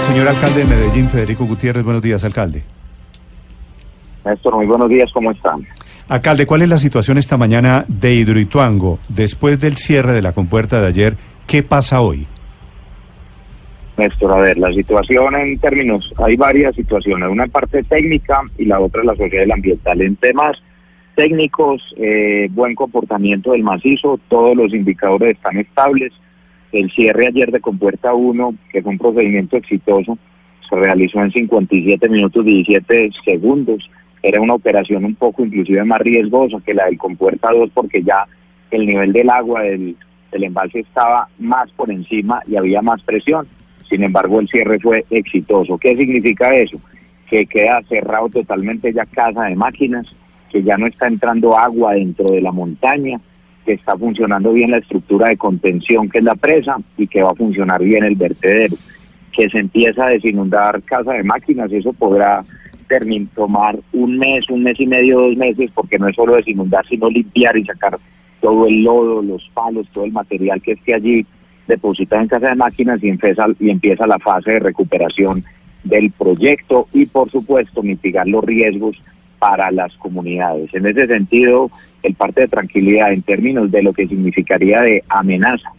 Señor alcalde de Medellín, Federico Gutiérrez, buenos días, alcalde. Néstor, muy buenos días, ¿cómo están? Alcalde, ¿cuál es la situación esta mañana de Hidroituango después del cierre de la compuerta de ayer? ¿Qué pasa hoy? Néstor, a ver, la situación en términos, hay varias situaciones, una parte técnica y la otra la social ambiental. En temas técnicos, eh, buen comportamiento del macizo, todos los indicadores están estables. El cierre ayer de compuerta 1, que fue un procedimiento exitoso, se realizó en 57 minutos 17 segundos. Era una operación un poco inclusive más riesgosa que la del compuerta 2 porque ya el nivel del agua del, del embalse estaba más por encima y había más presión sin embargo, el cierre fue exitoso. ¿Qué significa eso? Que queda cerrado totalmente ya casa de máquinas, que ya no está entrando agua dentro de la montaña, que está funcionando bien la estructura de contención que es la presa y que va a funcionar bien el vertedero. Que se empieza a desinundar casa de máquinas, eso podrá tomar un mes, un mes y medio, dos meses, porque no es solo desinundar, sino limpiar y sacar todo el lodo, los palos, todo el material que esté allí depositada en casa de máquinas y empieza, y empieza la fase de recuperación del proyecto y por supuesto mitigar los riesgos para las comunidades. En ese sentido, el parte de tranquilidad en términos de lo que significaría de amenaza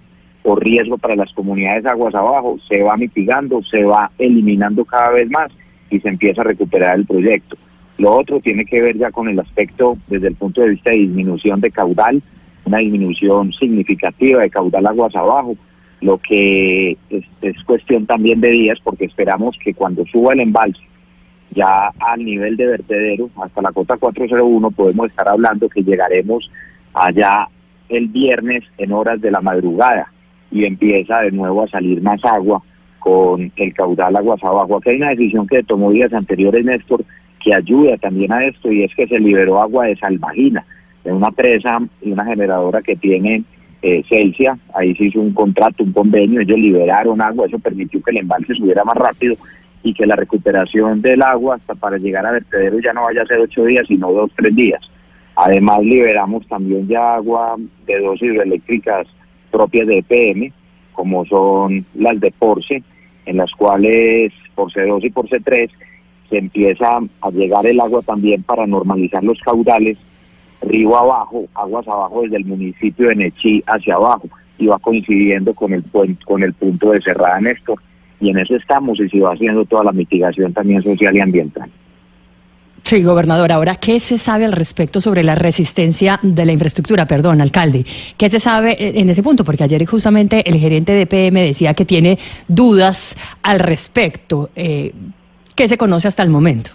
o riesgo para las comunidades aguas abajo se va mitigando, se va eliminando cada vez más y se empieza a recuperar el proyecto. Lo otro tiene que ver ya con el aspecto desde el punto de vista de disminución de caudal, una disminución significativa de caudal aguas abajo, lo que es, cuestión también de días porque esperamos que cuando suba el embalse ya al nivel de vertedero hasta la cota 401 podemos estar hablando que llegaremos allá el viernes en horas de la madrugada y empieza de nuevo a salir más agua con el caudal aguas abajo. Aquí hay una decisión que tomó días anteriores Néstor que ayuda también a esto y es que se liberó agua de Salvagina, de una presa y una generadora que tiene eh, Celsia, ahí se hizo un contrato, un convenio, ellos liberaron agua, eso permitió que el embalse subiera más rápido y que la recuperación del agua hasta para llegar a vertedero ya no vaya a ser ocho días, sino dos, tres días. Además liberamos también ya agua de dos hidroeléctricas propias de EPM, como son las de Porce, en las cuales por C2 y por C3 se empieza a llegar el agua también para normalizar los caudales río abajo, aguas abajo desde el municipio de Nechí hacia abajo y va coincidiendo con el, con el punto de cerrada Néstor y en eso estamos y se va haciendo toda la mitigación también social y ambiental. Sí, gobernador. Ahora, ¿qué se sabe al respecto sobre la resistencia de la infraestructura? Perdón, alcalde. ¿Qué se sabe en ese punto? Porque ayer justamente el gerente de PM decía que tiene dudas al respecto. Eh, ¿Qué se conoce hasta el momento?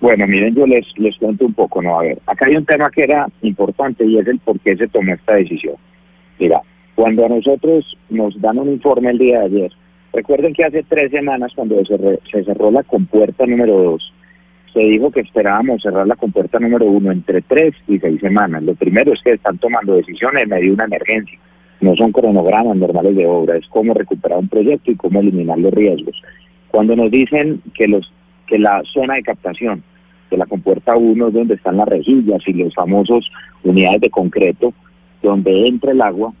Bueno, miren, yo les, les cuento un poco, ¿no? A ver, acá hay un tema que era importante y es el por qué se tomó esta decisión. Mira, cuando a nosotros nos dan un informe el día de ayer, recuerden que hace tres semanas cuando se, se cerró la compuerta número dos, se dijo que esperábamos cerrar la compuerta número uno entre tres y seis semanas. Lo primero es que están tomando decisiones en medio de una emergencia. No son cronogramas normales de obra, es cómo recuperar un proyecto y cómo eliminar los riesgos. Cuando nos dicen que los que la zona de captación de la compuerta 1 es donde están las rejillas y los famosos unidades de concreto, donde entra el agua,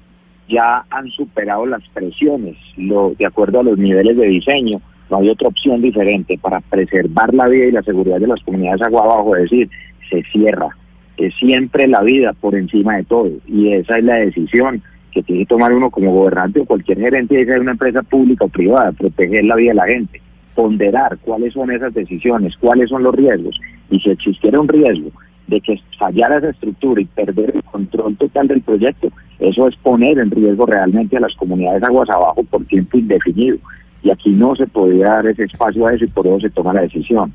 ya han superado las presiones, lo, de acuerdo a los niveles de diseño. No hay otra opción diferente para preservar la vida y la seguridad de las comunidades agua abajo, es decir, se cierra. Es siempre la vida por encima de todo y esa es la decisión que tiene que tomar uno como gobernante o cualquier gerente de una empresa pública o privada, proteger la vida de la gente ponderar cuáles son esas decisiones, cuáles son los riesgos, y si existiera un riesgo de que fallara esa estructura y perder el control total del proyecto, eso es poner en riesgo realmente a las comunidades aguas abajo por tiempo indefinido. Y aquí no se podía dar ese espacio a eso y por eso se toma la decisión.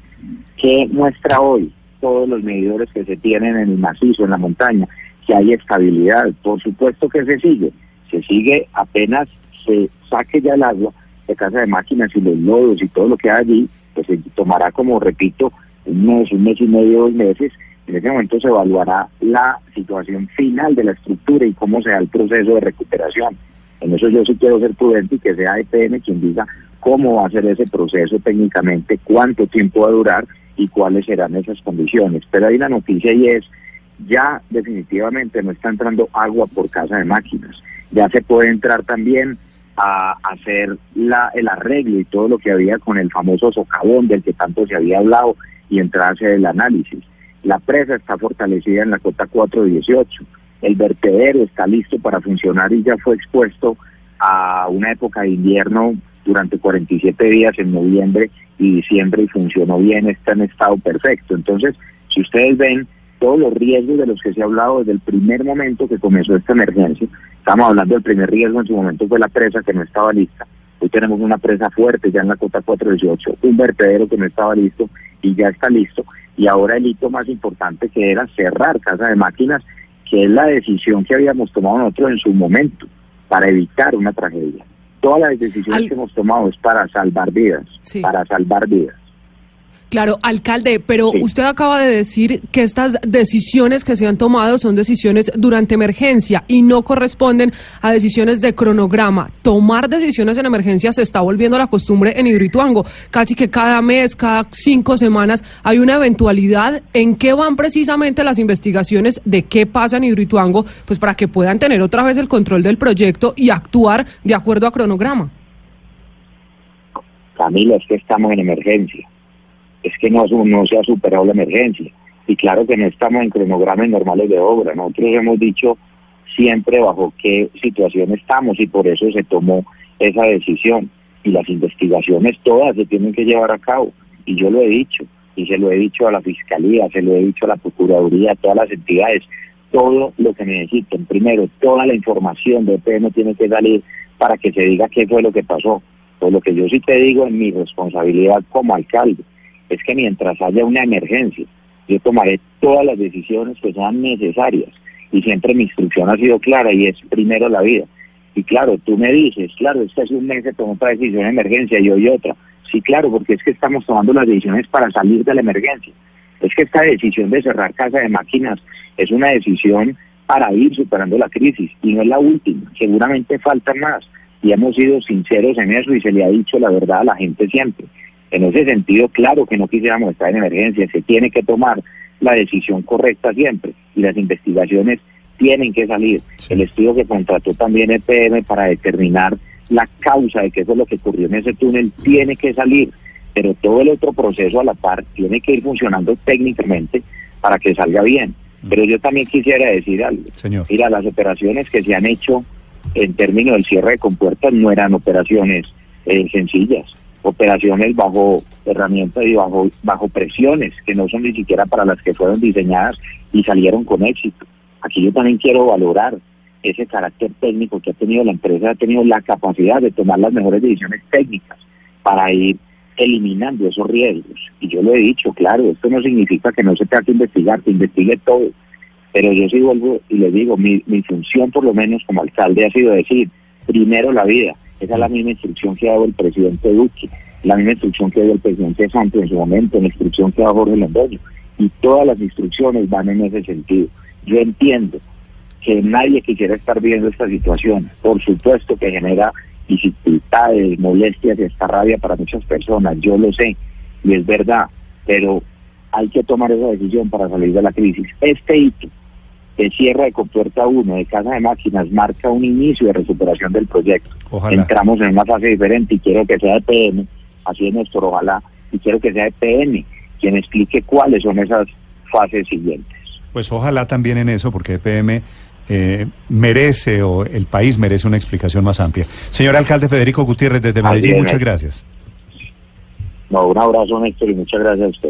¿Qué muestra hoy todos los medidores que se tienen en el macizo, en la montaña? Que hay estabilidad. Por supuesto que se sigue. Se sigue apenas se saque ya el agua de casa de máquinas y los lodos y todo lo que hay allí, pues se tomará como, repito, un mes, un mes y medio, dos meses. En ese momento se evaluará la situación final de la estructura y cómo sea el proceso de recuperación. En eso yo sí quiero ser prudente y que sea EPM quien diga cómo va a ser ese proceso técnicamente, cuánto tiempo va a durar y cuáles serán esas condiciones. Pero hay una noticia y es, ya definitivamente no está entrando agua por casa de máquinas. Ya se puede entrar también a hacer la, el arreglo y todo lo que había con el famoso socavón del que tanto se había hablado y entrarse el análisis. La presa está fortalecida en la cota 418. El vertedero está listo para funcionar y ya fue expuesto a una época de invierno durante 47 días en noviembre y diciembre y funcionó bien, está en estado perfecto. Entonces, si ustedes ven todos los riesgos de los que se ha hablado desde el primer momento que comenzó esta emergencia, estamos hablando del primer riesgo en su momento fue la presa que no estaba lista. Hoy tenemos una presa fuerte ya en la cota 418, un vertedero que no estaba listo y ya está listo. Y ahora el hito más importante que era cerrar Casa de Máquinas, que es la decisión que habíamos tomado nosotros en su momento para evitar una tragedia. Todas las decisiones que hemos tomado es para salvar vidas, para salvar vidas. Claro, alcalde, pero usted acaba de decir que estas decisiones que se han tomado son decisiones durante emergencia y no corresponden a decisiones de cronograma. Tomar decisiones en emergencia se está volviendo la costumbre en Hidroituango. Casi que cada mes, cada cinco semanas hay una eventualidad. ¿En qué van precisamente las investigaciones de qué pasa en Hidroituango? Pues para que puedan tener otra vez el control del proyecto y actuar de acuerdo a cronograma. Camila, es que estamos en emergencia es que no, no se ha superado la emergencia. Y claro que no estamos en cronogramas normales de obra. Nosotros hemos dicho siempre bajo qué situación estamos y por eso se tomó esa decisión. Y las investigaciones todas se tienen que llevar a cabo. Y yo lo he dicho, y se lo he dicho a la Fiscalía, se lo he dicho a la Procuraduría, a todas las entidades, todo lo que necesiten. Primero, toda la información de EPM tiene que salir para que se diga qué fue lo que pasó. Pues lo que yo sí te digo en mi responsabilidad como alcalde es que mientras haya una emergencia, yo tomaré todas las decisiones que sean necesarias. Y siempre mi instrucción ha sido clara y es primero la vida. Y claro, tú me dices, claro, es un mes se tomó otra decisión de emergencia y hoy otra. Sí, claro, porque es que estamos tomando las decisiones para salir de la emergencia. Es que esta decisión de cerrar casa de máquinas es una decisión para ir superando la crisis y no es la última. Seguramente faltan más y hemos sido sinceros en eso y se le ha dicho la verdad a la gente siempre. En ese sentido, claro que no quisiéramos estar en emergencia, se tiene que tomar la decisión correcta siempre y las investigaciones tienen que salir. El estudio que contrató también EPM para determinar la causa de qué fue lo que ocurrió en ese túnel tiene que salir, pero todo el otro proceso a la par tiene que ir funcionando técnicamente para que salga bien. Mm. Pero yo también quisiera decir algo. Señor. Mira, las operaciones que se han hecho en términos del cierre de compuertas no eran operaciones eh, sencillas operaciones bajo herramientas y bajo, bajo presiones que no son ni siquiera para las que fueron diseñadas y salieron con éxito. Aquí yo también quiero valorar ese carácter técnico que ha tenido la empresa, ha tenido la capacidad de tomar las mejores decisiones técnicas para ir eliminando esos riesgos. Y yo lo he dicho, claro, esto no significa que no se tenga que investigar, que investigue todo. Pero yo sí vuelvo y le digo, mi, mi función por lo menos como alcalde ha sido decir, primero la vida, esa es la misma instrucción que ha dado el presidente Duque, la misma instrucción que dio el presidente Santos en su momento, la instrucción que ha dado Jorge Londoño. Y todas las instrucciones van en ese sentido. Yo entiendo que nadie quisiera estar viendo esta situación. Por supuesto que genera dificultades, molestias y esta rabia para muchas personas. Yo lo sé y es verdad, pero hay que tomar esa decisión para salir de la crisis. Este hito el cierre de Compuerta 1 de Casa de Máquinas marca un inicio de recuperación del proyecto. Entramos en una fase diferente y quiero que sea EPM, así es nuestro ojalá, y quiero que sea EPM quien explique cuáles son esas fases siguientes. Pues ojalá también en eso, porque EPM eh, merece o el país merece una explicación más amplia. Señor alcalde Federico Gutiérrez desde Medellín, muchas gracias. No, un abrazo Néstor y muchas gracias a usted.